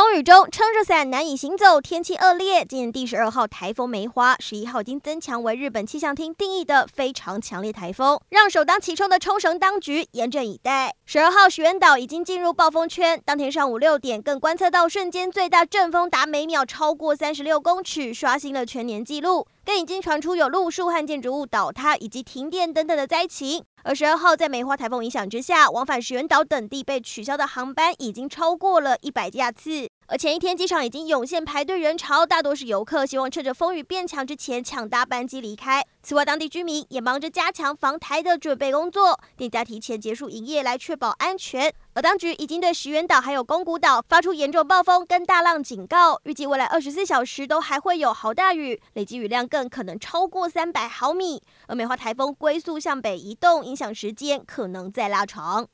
风雨中撑着伞难以行走，天气恶劣。今年第十二号台风梅花，十一号已经增强为日本气象厅定义的非常强烈台风，让首当其冲的冲绳当局严阵以待。十二号石垣岛已经进入暴风圈，当天上午六点更观测到瞬间最大阵风达每秒超过三十六公尺，刷新了全年纪录。更已经传出有路树和建筑物倒塌以及停电等等的灾情。而十二号在梅花台风影响之下，往返石垣岛等地被取消的航班已经超过了一百架次。而前一天机场已经涌现排队人潮，大多是游客，希望趁着风雨变强之前抢搭班机离开。此外，当地居民也忙着加强防台的准备工作，店家提前结束营业来确保安全。而当局已经对石垣岛还有宫古岛发出严重暴风跟大浪警告，预计未来二十四小时都还会有豪大雨，累积雨量更可能超过三百毫米。而梅花台风龟速向北移动，影响时间可能再拉长。